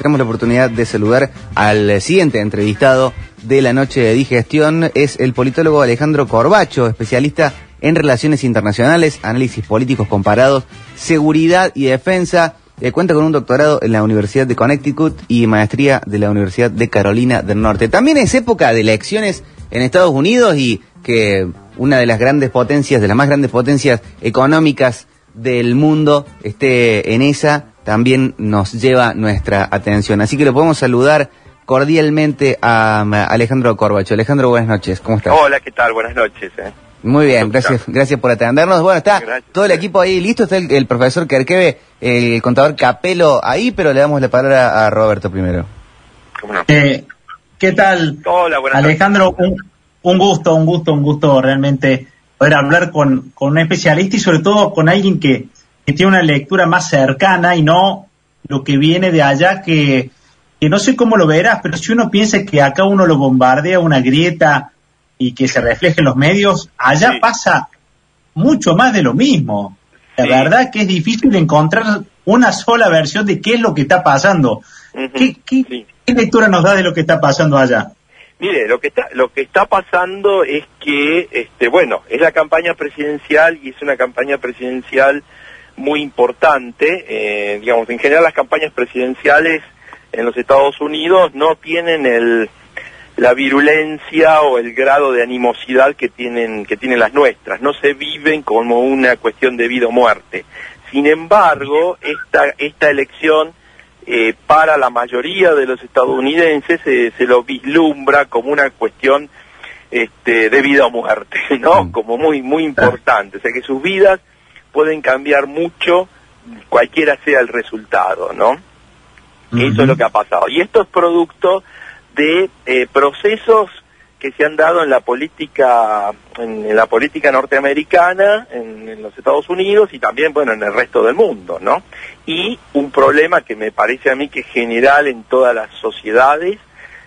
tenemos la oportunidad de saludar al siguiente entrevistado de la noche de digestión. Es el politólogo Alejandro Corbacho, especialista en relaciones internacionales, análisis políticos comparados, seguridad y defensa. Eh, cuenta con un doctorado en la Universidad de Connecticut y maestría de la Universidad de Carolina del Norte. También es época de elecciones en Estados Unidos y que una de las grandes potencias, de las más grandes potencias económicas del mundo esté en esa, también nos lleva nuestra atención. Así que lo podemos saludar cordialmente a, Alejandro Corbacho. Alejandro, buenas noches, ¿cómo estás? Hola, ¿qué tal? Buenas noches. Eh. Muy bien, gracias, gracias por atendernos. Bueno, está todo el equipo ahí listo, está el, profesor Kerkeve, el contador Capelo ahí, pero le damos la palabra a Roberto primero. Eh, ¿Qué tal? Hola, buenas Alejandro, un, un, gusto, un gusto, un gusto realmente poder hablar con, con un especialista y sobre todo con alguien que, que tiene una lectura más cercana y no lo que viene de allá que, que no sé cómo lo verás, pero si uno piensa que acá uno lo bombardea una grieta y que se refleje en los medios, allá pasa mucho más de lo mismo. La verdad que es difícil encontrar una sola versión de qué es lo que está pasando. ¿Qué, qué, ¿Qué lectura nos da de lo que está pasando allá? Mire, lo que está lo que está pasando es que este bueno, es la campaña presidencial y es una campaña presidencial muy importante, eh, digamos, en general las campañas presidenciales en los Estados Unidos no tienen el la virulencia o el grado de animosidad que tienen que tienen las nuestras, no se viven como una cuestión de vida o muerte. Sin embargo, esta esta elección eh, para la mayoría de los estadounidenses se lo vislumbra como una cuestión este, de vida o muerte, ¿no? Mm. Como muy, muy importante. O sea que sus vidas pueden cambiar mucho, cualquiera sea el resultado, ¿no? Eso es lo que ha pasado. Y esto es producto de eh, procesos que se han dado en la política en, la política norteamericana en, los Estados Unidos y también bueno en el resto del mundo no y un problema que me parece a mí que es general en todas las sociedades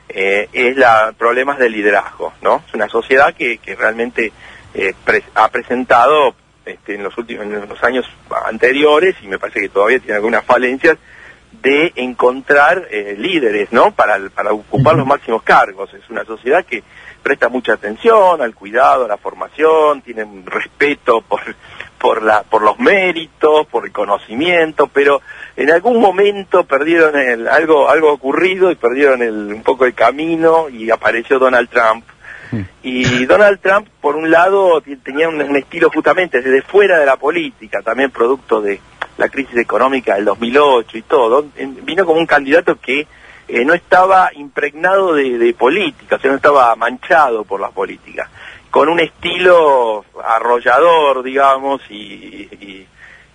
eh, es la problemas de liderazgo no es una sociedad que, que realmente eh, ha presentado este, en los últimos en los años anteriores y me parece que todavía tiene algunas falencias de encontrar eh, líderes, ¿no? Para, para ocupar los máximos cargos. Es una sociedad que presta mucha atención al cuidado, a la formación, tiene un respeto por, por, la, por los méritos, por el conocimiento, pero en algún momento perdieron el, algo, algo ocurrido y perdieron el, un poco el camino y apareció Donald Trump. Y Donald Trump, por un lado, tenía un, estilo justamente desde fuera de la política, también producto de la crisis económica del 2008 y todo. Vino como un candidato que eh, no estaba impregnado de, política, o sea, no estaba manchado por la política, con un estilo arrollador, digamos, y,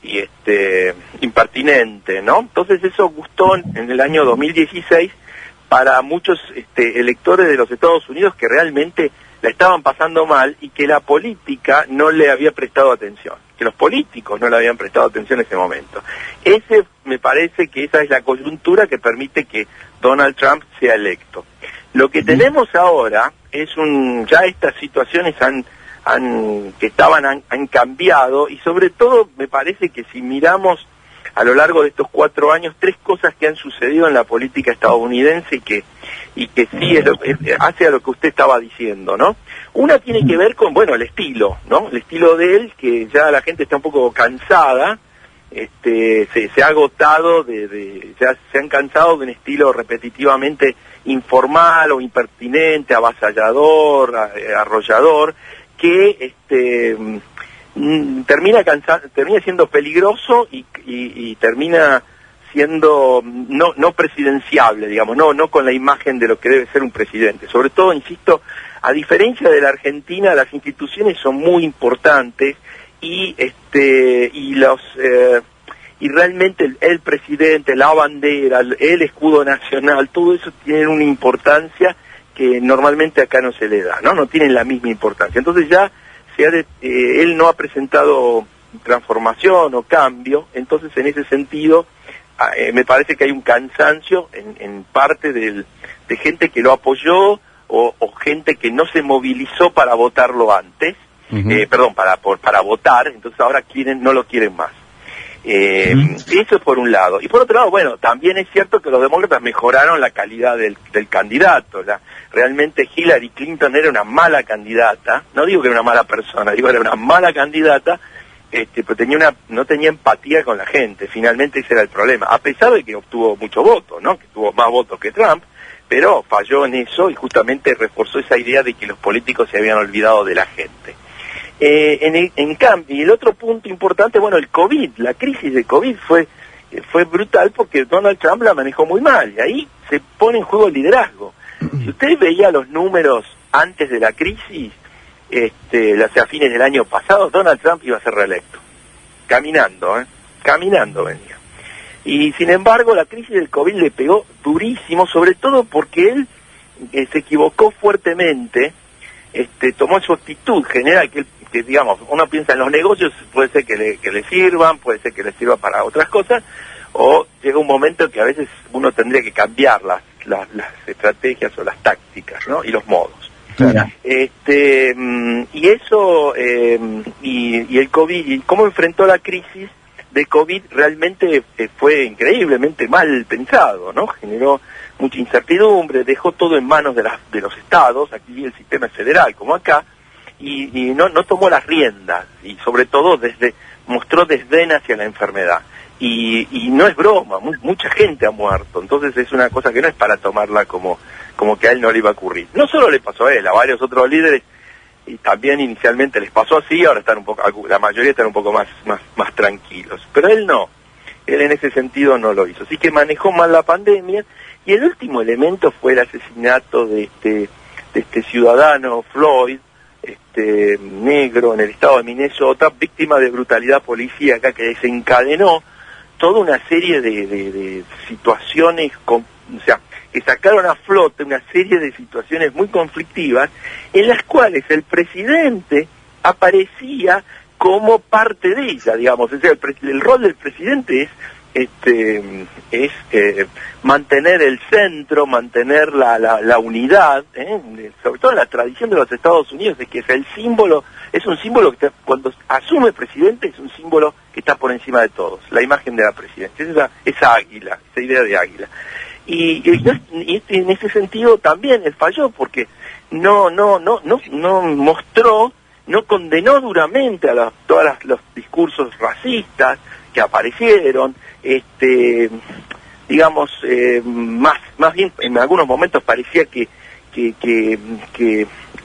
este impertinente, ¿no? Entonces eso gustó en el año 2016 para muchos este, electores de los Estados Unidos que realmente la estaban pasando mal y que la política no le había prestado atención, que los políticos no le habían prestado atención en ese momento. Ese me parece que esa es la coyuntura que permite que Donald Trump sea electo. Lo que tenemos ahora es un ya estas situaciones han, han que estaban han, han cambiado y sobre todo me parece que si miramos a lo largo de estos cuatro años tres cosas que han sucedido en la política estadounidense y que y que sí es hace a lo que usted estaba diciendo, ¿no? Una tiene que ver con, bueno, el estilo, ¿no? El estilo de él, que ya la gente está un poco cansada, este, se, se ha agotado, de, de se, se, han cansado de un estilo repetitivamente informal o impertinente, avasallador, arrollador, que este, Mm, termina termina siendo peligroso y, termina siendo no no presidenciable digamos no no con la imagen de lo que debe ser un presidente. Sobre todo insisto a diferencia de la Argentina las instituciones son muy importantes y este y los eh, y realmente el, el, presidente la bandera el escudo nacional todo eso tiene una importancia que normalmente acá no se le da no no tienen la misma importancia. Entonces ya eh, él no ha presentado transformación o cambio, entonces en ese sentido ah, eh, me parece que hay un cansancio en, parte del, de gente que lo apoyó o, gente que no se movilizó para votarlo antes, eh, perdón, para, para votar, entonces ahora quieren, no lo quieren más. Eh, Eso por un lado. Y por otro lado, bueno, también es cierto que los demócratas mejoraron la calidad del, del candidato. La, realmente Hillary Clinton era una mala candidata. No digo que era una mala persona, digo que era una mala candidata, este, pero tenía una, no tenía empatía con la gente. Finalmente ese era el problema. A pesar de que obtuvo mucho voto, ¿no? Que tuvo más votos que Trump, pero falló en eso y justamente reforzó esa idea de que los políticos se habían olvidado de la gente. Eh, en, en cambio, y el otro punto importante, bueno, el COVID, la crisis de COVID fue, fue brutal porque Donald Trump la manejó muy mal y ahí se pone en juego el liderazgo. Si usted veía los números antes de la crisis, este, hacia fines del año pasado, Donald Trump iba a ser reelecto. Caminando, ¿eh? Caminando venía. Y sin embargo, la crisis del COVID le pegó durísimo, sobre todo porque él eh, se equivocó fuertemente, este, tomó su actitud general, que, digamos, uno piensa en los negocios, puede ser que le, que le sirvan, puede ser que le sirva para otras cosas, o llega un momento que a veces uno tendría que cambiar las, las, las estrategias o las tácticas, ¿no? Y los modos. Este, mm, y eso, eh, y, y, el COVID, y cómo enfrentó la crisis de COVID realmente eh, fue increíblemente mal pensado, ¿no? Generó mucha incertidumbre, dejó todo en manos de, las, de los estados, aquí el sistema es federal como acá, y, y no, no tomó las riendas, y sobre todo desde, mostró desdén hacia la enfermedad. Y, y no es broma, mu mucha gente ha muerto, entonces es una cosa que no es para tomarla como como que a él no le iba a ocurrir. No solo le pasó a él, a varios otros líderes, y también inicialmente les pasó así, ahora están un poco, la mayoría están un poco más, más, más tranquilos. Pero él no, él en ese sentido no lo hizo. Así que manejó mal la pandemia, y el último elemento fue el asesinato de este, de este ciudadano Floyd, este negro en el estado de Minnesota, víctima de brutalidad policíaca que desencadenó toda una serie de, situaciones, o sea, que sacaron a flote una serie de situaciones muy conflictivas en las cuales el presidente aparecía como parte de ella, digamos, es decir, el, el rol del presidente es este es eh, mantener el centro, mantener la, la, la unidad, ¿eh? sobre todo la tradición de los Estados Unidos, de que es el símbolo, es un símbolo que está, cuando asume presidente es un símbolo que está por encima de todos, la imagen de la presidencia, esa, águila, esa idea de águila. Y, en ese sentido también él falló porque no no no no no mostró no condenó duramente a todos los discursos racistas que aparecieron este digamos eh, más más bien en algunos momentos parecía que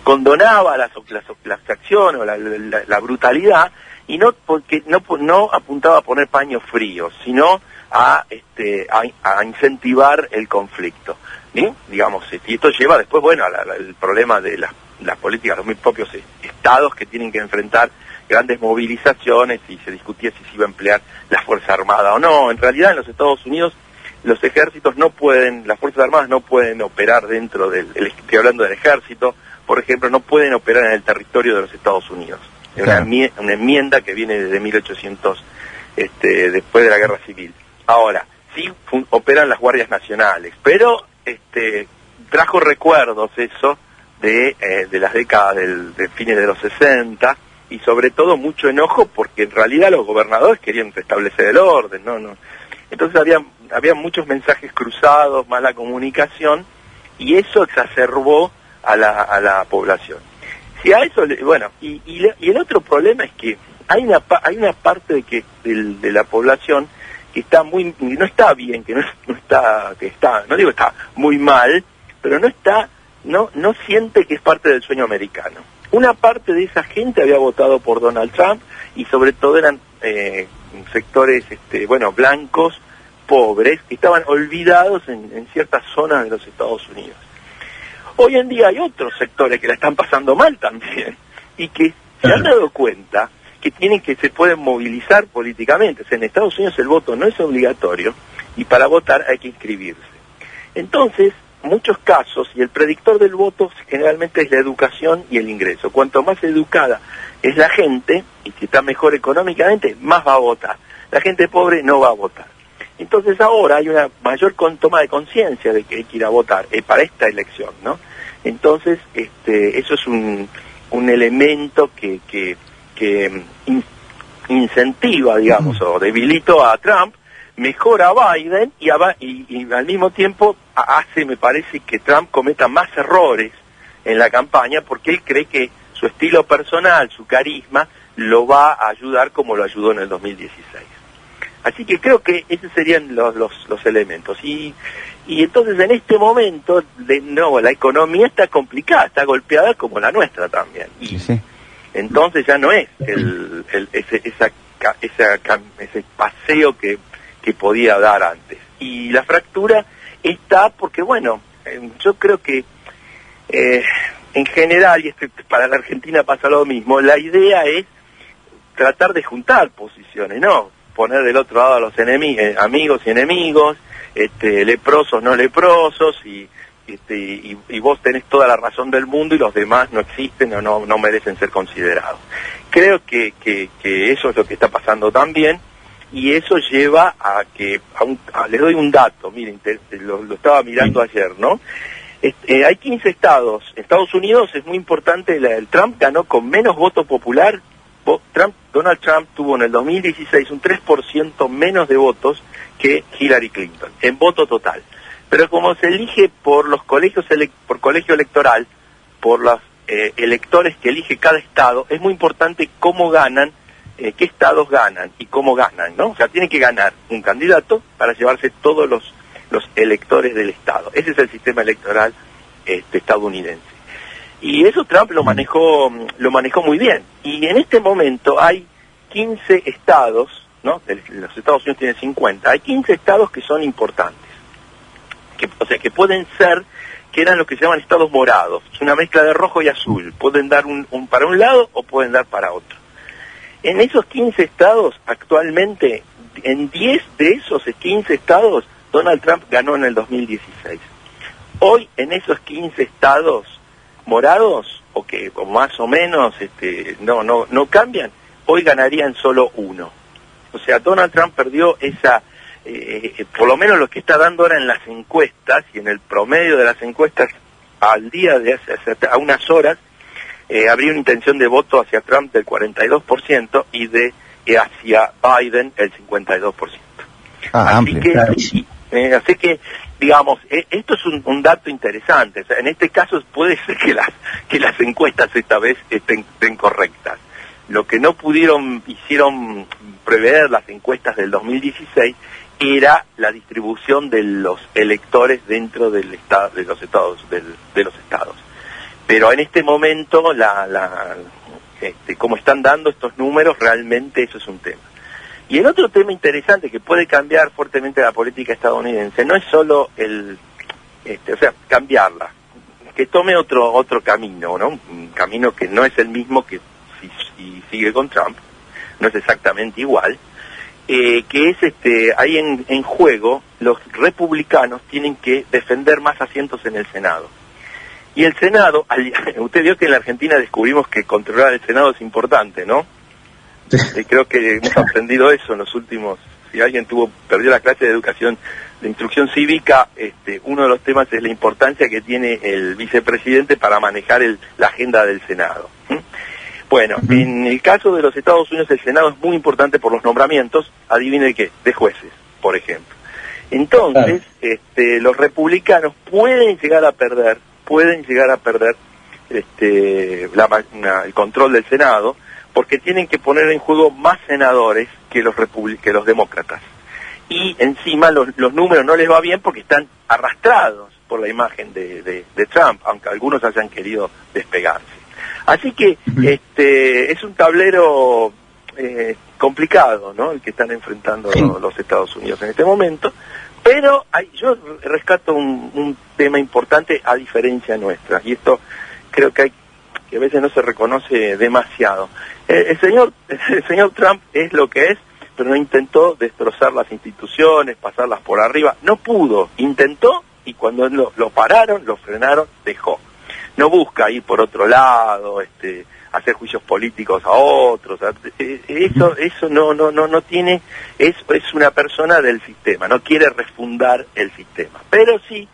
condonaba las, las, las acciones o la, brutalidad y no porque no no apuntaba a poner paños fríos sino a, este, a, incentivar el conflicto. Digamos, este, y esto lleva después, bueno, al problema de las, las políticas, los propios estados que tienen que enfrentar grandes movilizaciones y se discutía si se iba a emplear la Fuerza Armada o no. En realidad en los Estados Unidos los ejércitos no pueden, las Fuerzas Armadas no pueden operar dentro del, estoy hablando del ejército, por ejemplo, no pueden operar en el territorio de los Estados Unidos. Es claro. una, una, enmienda que viene desde 1800, este, después de la Guerra Civil. Ahora, sí operan las guardias nacionales, pero este, trajo recuerdos eso de, eh, de las décadas del, de fines de los 60 y sobre todo mucho enojo porque en realidad los gobernadores querían restablecer el orden, no, no. Entonces había, había muchos mensajes cruzados, mala comunicación y eso exacerbó a la, a la población. Si a eso, bueno, y, y, el otro problema es que hay una, hay una parte de, que, de, de la población que está muy, no está bien, que no, no está, que está, no digo está muy mal, pero no está, no, no siente que es parte del sueño americano. Una parte de esa gente había votado por Donald Trump y sobre todo eran eh, sectores, este, bueno, blancos, pobres, que estaban olvidados en ciertas zonas de los Estados Unidos. Hoy en día hay otros sectores que la están pasando mal también y que se han dado cuenta que tienen que se pueden movilizar políticamente. O sea, en Estados Unidos el voto no es obligatorio y para votar hay que inscribirse. Entonces, muchos casos, y el predictor del voto generalmente es la educación y el ingreso. Cuanto más educada es la gente, y si está mejor económicamente, más va a votar. La gente pobre no va a votar. Entonces ahora hay una mayor toma de conciencia de que hay que ir a votar eh, para esta elección, ¿no? Entonces, este, eso es un, un elemento que, que que incentiva, digamos, o debilito a Trump, mejora a Biden y, y, al mismo tiempo hace, me parece, que Trump cometa más errores en la campaña porque él cree que su estilo personal, su carisma, lo va a ayudar como lo ayudó en el 2016. Así que creo que esos serían los, los, los elementos. Y, y entonces en este momento, de nuevo, la economía está complicada, está golpeada como la nuestra también. Y entonces ya no es el, el, ese, esa, esa, ese paseo que, que podía dar antes. Y la fractura está porque, bueno, yo creo que eh, en general, y este, para la Argentina pasa lo mismo, la idea es tratar de juntar posiciones, ¿no? Poner del otro lado a los enemigos, eh, amigos y enemigos, este, leprosos, no leprosos, y, este, y, vos tenés toda la razón del mundo y los demás no existen o no, no merecen ser considerados. Creo que, que, eso es lo que está pasando también, y eso lleva a que, a les doy un dato, miren, lo, estaba mirando ayer, ¿no? Este, hay 15 estados. Estados Unidos es muy importante, el Trump ganó con menos voto popular Donald Trump tuvo en el 2016 un 3% menos de votos que Hillary Clinton, en voto total. Pero como se elige por los colegios, colegio electoral, por los eh, electores que elige cada estado, es muy importante cómo ganan, eh, qué estados ganan y cómo ganan. O sea, tiene que ganar un candidato para llevarse todos los, los electores del estado. Ese es el sistema electoral este, estadounidense. Y eso Trump lo manejó, lo manejó muy bien. Y en este momento hay 15 estados, ¿no? Los Estados Unidos tienen 50, hay 15 estados que son importantes. Que, o sea, que pueden ser, que eran lo que se llaman estados morados. Es una mezcla de rojo y azul. Pueden dar un, un para un lado o pueden dar para otro. En esos 15 estados, actualmente, en 10 de esos 15 estados, Donald Trump ganó en el 2016. Hoy, en esos 15 estados, morados o que más o menos este, no, no, no cambian, hoy ganarían solo uno. O sea, Donald Trump perdió esa, eh, eh, por lo menos lo que está dando ahora en las encuestas y en el promedio de las encuestas al día de hace, a unas horas, eh, habría una intención de voto hacia Trump del 42% y de hacia Biden el 52%. Ah, así, que, así que digamos, e, esto es un, dato interesante. en este caso puede ser que las, que las encuestas esta vez estén, correctas. Lo que no pudieron, hicieron prever las encuestas del 2016 era la distribución de los electores dentro del estado, de los estados, de los estados. Pero en este momento, la, la, este, como están dando estos números, realmente eso es un tema. Y el otro tema interesante que puede cambiar fuertemente la política estadounidense no es solo el, este, o sea, cambiarla, que tome otro otro camino, ¿no? Un camino que no es el mismo que si, sigue con Trump, no es exactamente igual, eh, que es este, hay en, en juego los republicanos tienen que defender más asientos en el Senado. Y el Senado, usted vio que en la Argentina descubrimos que controlar el Senado es importante, ¿no? Y creo que hemos aprendido eso en los últimos, si alguien tuvo, perdió la clase de educación, de instrucción cívica, este, uno de los temas es la importancia que tiene el vicepresidente para manejar el, la agenda del Senado. Bueno, en el caso de los Estados Unidos el Senado es muy importante por los nombramientos, adivine qué, de jueces, por ejemplo. Entonces, este, los republicanos pueden llegar a perder, pueden llegar a perder este, el control del Senado, porque tienen que poner en juego más senadores que los, que los demócratas. Y encima los, números no les va bien porque están arrastrados por la imagen de, Trump, aunque algunos hayan querido despegarse. Así que este es un tablero eh, complicado, ¿no? El que están enfrentando los Estados Unidos en este momento. Pero hay, yo rescato un, un tema importante a diferencia nuestra, y esto creo que hay que a veces no se reconoce demasiado. Eh, el, señor, el señor Trump es lo que es, pero no intentó destrozar las instituciones, pasarlas por arriba. No pudo, intentó y cuando lo, pararon, lo frenaron, dejó. No busca ir por otro lado, este, hacer juicios políticos a otros. Eh, eso, eso no, no, no, no tiene, es, es una persona del sistema, no quiere refundar el sistema. Pero sí,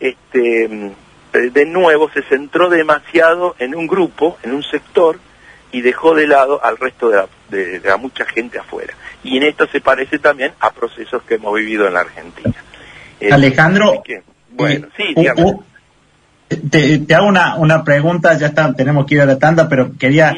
este, de nuevo se centró demasiado en un grupo, en un sector, y dejó de lado al resto de la, de, la mucha gente afuera. Y en esto se parece también a procesos que hemos vivido en la Argentina. Eh, Alejandro, bueno, sí, te, hago una, una pregunta, ya está, tenemos que ir a la tanda, pero quería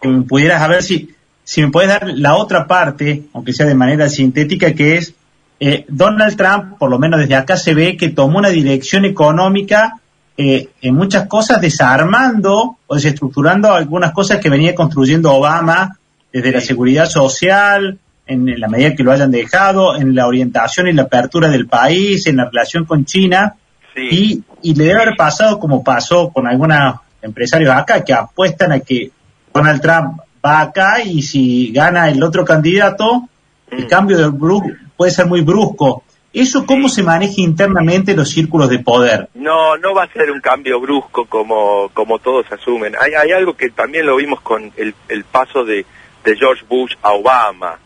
que me pudieras a ver si, si me puedes dar la otra parte, aunque sea de manera sintética, que es eh, Donald Trump, por lo menos desde acá se ve que tomó una dirección económica eh, en muchas cosas desarmando o desestructurando algunas cosas que venía construyendo Obama desde la seguridad social, en la medida que lo hayan dejado, en la orientación y la apertura del país, en la relación con China. Y, y le debe haber pasado como pasó con algunos empresarios acá que apuestan a que Donald Trump va acá y si gana el otro candidato, el mm. cambio de puede ser muy brusco. ¿Eso cómo se maneja internamente los círculos de poder? No, no va a ser un cambio brusco como, como todos asumen. Hay, hay algo que también lo vimos con el, el paso de, de George Bush a Obama.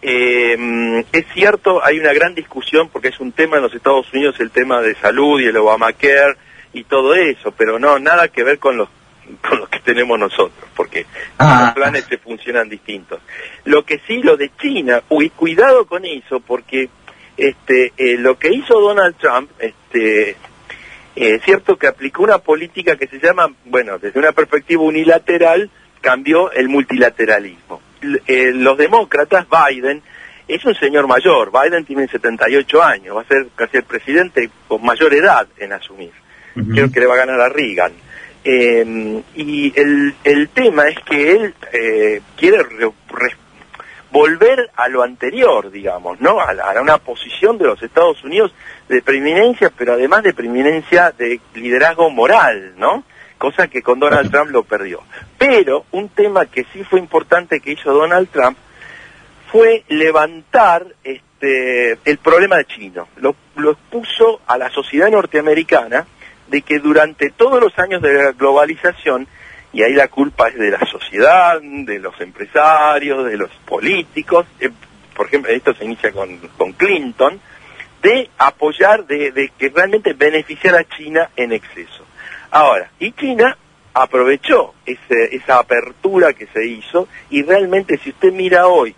Eh, es cierto, hay una gran discusión porque es un tema en los Estados Unidos, el tema de salud y el Obamacare y todo eso, pero no, nada que ver con los con los que tenemos nosotros, porque ah. los planes se funcionan distintos. Lo que sí, lo de China, uy, cuidado con eso, porque este, eh, lo que hizo Donald Trump, este, eh, es cierto que aplicó una política que se llama, bueno, desde una perspectiva unilateral, cambió el multilateralismo. Eh, los demócratas, Biden, es un señor mayor, Biden tiene 78 años, va a ser casi el presidente con mayor edad en asumir. Creo que le va a ganar a Reagan. y el, el tema es que él quiere volver a lo anterior, digamos, ¿no? A, una posición de los Estados Unidos de preeminencia, pero además de preeminencia de liderazgo moral, ¿no? Cosa que con Donald Trump lo perdió. Pero un tema que sí fue importante que hizo Donald Trump fue levantar este, el problema de chino. Lo, lo expuso a la sociedad norteamericana de que durante todos los años de la globalización y ahí la culpa es de la sociedad, de los empresarios, de los políticos, eh, por ejemplo, esto se inicia con, con Clinton, de apoyar, de, de, que realmente beneficiar a China en exceso. Ahora, y China aprovechó ese, esa apertura que se hizo y realmente si usted mira hoy,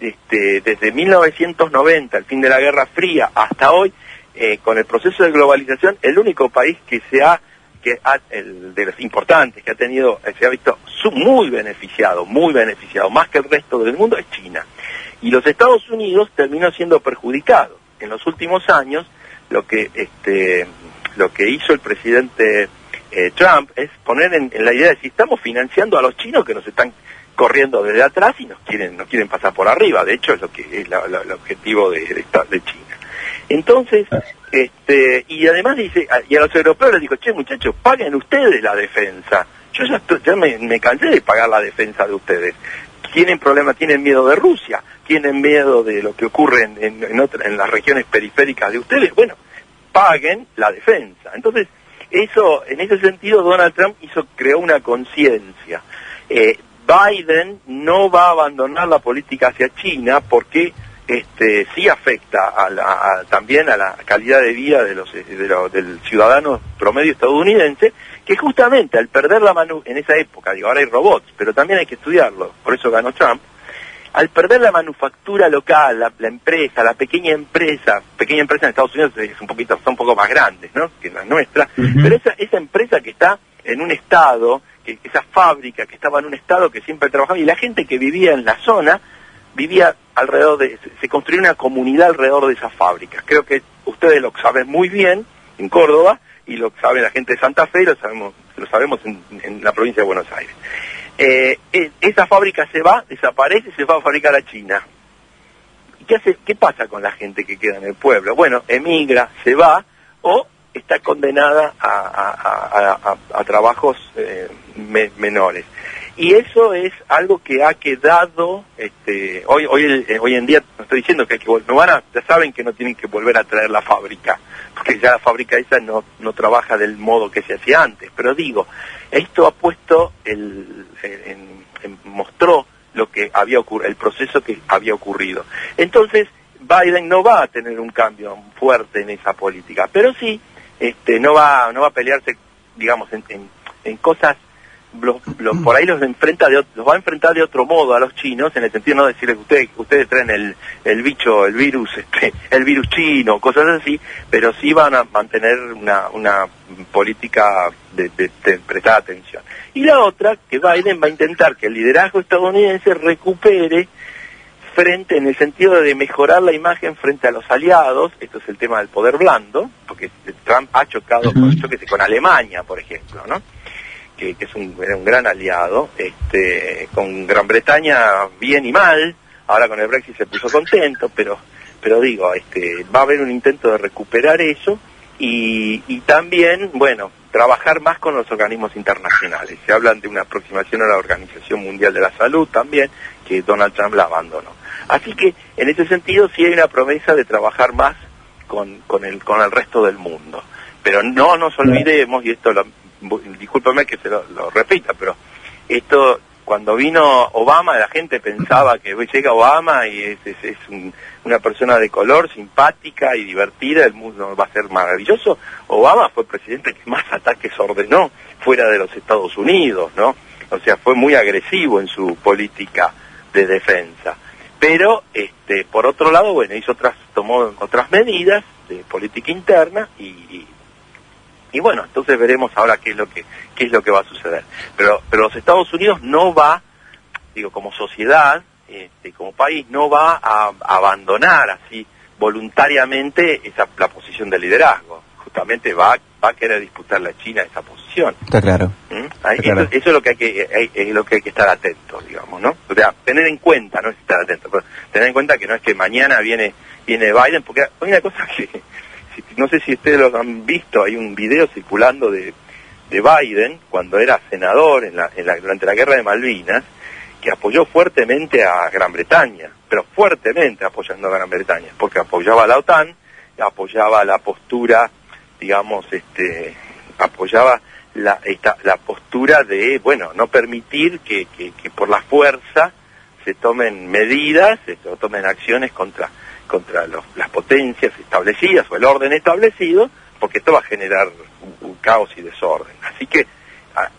este, desde 1990, el fin de la Guerra Fría, hasta hoy, eh, con el proceso de globalización, el único país que se ha que el, de los importantes que ha tenido, se ha visto muy beneficiado, muy beneficiado, más que el resto del mundo, es China. Y los Estados Unidos terminó siendo perjudicados. En los últimos años, lo que, este, lo que hizo el presidente eh, Trump es poner en, la idea de si estamos financiando a los chinos que nos están corriendo desde atrás y nos quieren, nos quieren pasar por arriba. De hecho, es lo que es el objetivo de, de, de China. Entonces, este, y además dice, y a los europeos les dijo, che muchachos, paguen ustedes la defensa. Yo ya, ya me, cansé de pagar la defensa de ustedes. Tienen problemas, tienen miedo de Rusia, tienen miedo de lo que ocurre en, en, las regiones periféricas de ustedes. Bueno, paguen la defensa. Entonces, eso, en ese sentido, Donald Trump hizo, creó una conciencia. Eh, Biden no va a abandonar la política hacia China porque este, sí afecta a también a la calidad de vida de los, del ciudadano promedio estadounidense, que justamente al perder la manu en esa época, digo, ahora hay robots, pero también hay que estudiarlo, por eso ganó Trump, al perder la manufactura local, la, empresa, la pequeña empresa, pequeña empresa en Estados Unidos es un poquito, son un poco más grandes, ¿no? Que la nuestra, pero esa, esa empresa que está en un estado, que, esa fábrica que estaba en un estado que siempre trabajaba, y la gente que vivía en la zona, vivía alrededor de, se construyó una comunidad alrededor de esas fábricas. Creo que ustedes lo saben muy bien en Córdoba y lo sabe la gente de Santa Fe y lo sabemos, lo sabemos en, la provincia de Buenos Aires. Eh, e, esa fábrica se va, desaparece y se va a fabricar a China. ¿Y qué, hace, qué pasa con la gente que queda en el pueblo? Bueno, emigra, se va o está condenada a, a, trabajos eh, menores y eso es algo que ha quedado este hoy hoy eh, hoy en día no estoy diciendo que hay que no van a, ya saben que no tienen que volver a traer la fábrica porque ya la fábrica esa no no trabaja del modo que se hacía antes. Pero digo esto ha puesto el, mostró lo que había ocurrido el proceso que había ocurrido. Entonces Biden no va a tener un cambio fuerte en esa política pero sí este no va no va a pelearse digamos en, en, en cosas por ahí los enfrenta de, los va a enfrentar de otro modo a los chinos en el sentido no decirles que ustedes ustedes traen el, el bicho el virus este el virus chino cosas así pero sí van a mantener una, una política de, de, prestar atención. Y la otra que Biden va a intentar que el liderazgo estadounidense recupere frente en el sentido de mejorar la imagen frente a los aliados esto es el tema del poder blando porque Trump ha chocado con, con Alemania por ejemplo no que, es un, era un gran aliado, este, con Gran Bretaña bien y mal, ahora con el Brexit se puso contento, pero, pero digo, este, va a haber un intento de recuperar eso y, y también, bueno, trabajar más con los organismos internacionales. Se hablan de una aproximación a la Organización Mundial de la Salud también, que Donald Trump la abandonó. Así que, en ese sentido, sí hay una promesa de trabajar más con, con, el, con el resto del mundo. Pero no nos olvidemos, y esto lo, discúlpame que se lo, repita, pero esto cuando vino Obama la gente pensaba que llega Obama y es, es, una persona de color, simpática y divertida, el mundo va a ser maravilloso. Obama fue el presidente que más ataques ordenó fuera de los Estados Unidos, ¿no? O sea, fue muy agresivo en su política de defensa. Pero, este, por otro lado, bueno, hizo otras, tomó otras medidas de política interna y bueno, entonces veremos ahora qué es lo que qué es lo que va a suceder. Pero pero los Estados Unidos no va, digo, como sociedad, este, como país, no va a, abandonar así voluntariamente esa la posición de liderazgo. Justamente va va a querer disputar la China esa posición. Está claro. ¿Mm? Eso, es lo que hay que es lo que hay que estar atento, digamos, ¿no? O sea, tener en cuenta, no es estar atento, pero tener en cuenta que no es que mañana viene viene Biden, porque hay una cosa que no sé si ustedes lo han visto, hay un video circulando de, de Biden cuando era senador en la, en la, durante la guerra de Malvinas, que apoyó fuertemente a Gran Bretaña, pero fuertemente apoyando a Gran Bretaña, porque apoyaba a la OTAN, apoyaba la postura, digamos, este, apoyaba la, esta, la postura de, bueno, no permitir que, que, que por la fuerza se tomen medidas, se tomen acciones contra contra las potencias establecidas o el orden establecido, porque esto va a generar un, caos y desorden. Así que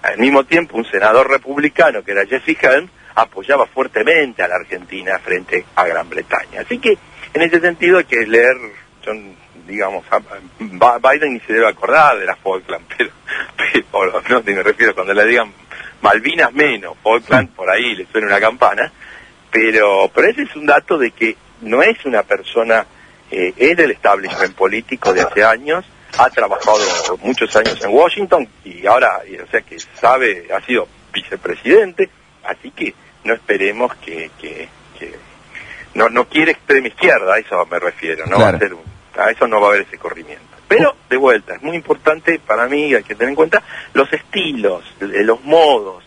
al mismo tiempo un senador republicano que era Jesse Helms apoyaba fuertemente a la Argentina frente a Gran Bretaña. Así que en ese sentido hay que leer, son, digamos, Biden ni se debe acordar de la Falkland, pero, pero no me refiero cuando le digan Malvinas menos, Falkland por ahí le suena una campana, pero, pero ese es un dato de que no es una persona, eh, es del establishment político de hace años, ha trabajado muchos años en Washington y ahora, o sea que sabe, ha sido vicepresidente, así que no esperemos que, que, no, no quiere extrema izquierda, a eso me refiero, no va a ser a eso no va a haber ese corrimiento. Pero, de vuelta, es muy importante para mí, hay que tener en cuenta los estilos, los modos,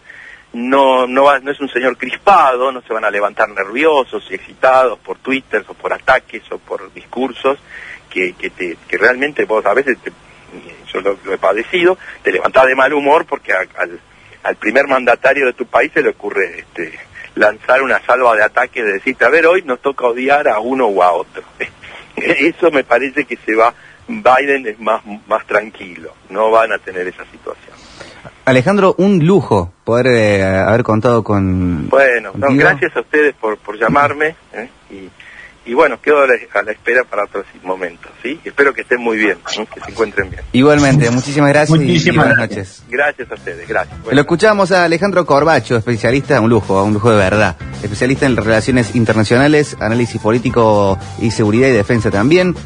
no, no, no es un señor crispado, no se van a levantar nerviosos y excitados por Twitter o por ataques o por discursos que, que, te, que realmente vos a veces, yo lo, he padecido, te levantás de mal humor porque al, al primer mandatario de tu país se le ocurre este, lanzar una salva de ataques de decirte, a ver, hoy nos toca odiar a uno o a otro. Eso me parece que se va, Biden es más, más tranquilo, no van a tener esa situación. Alejandro, un lujo poder eh, haber contado con. Bueno, gracias a ustedes por, por llamarme ¿eh? y, y, bueno, quedo a la, espera para otros momentos, ¿sí? Espero que estén muy bien, que se encuentren bien. Igualmente, muchísimas gracias y, buenas noches. Gracias a ustedes, gracias. Lo escuchamos a Alejandro Corbacho, especialista, un lujo, un lujo de verdad, especialista en relaciones internacionales, análisis político y seguridad y defensa también.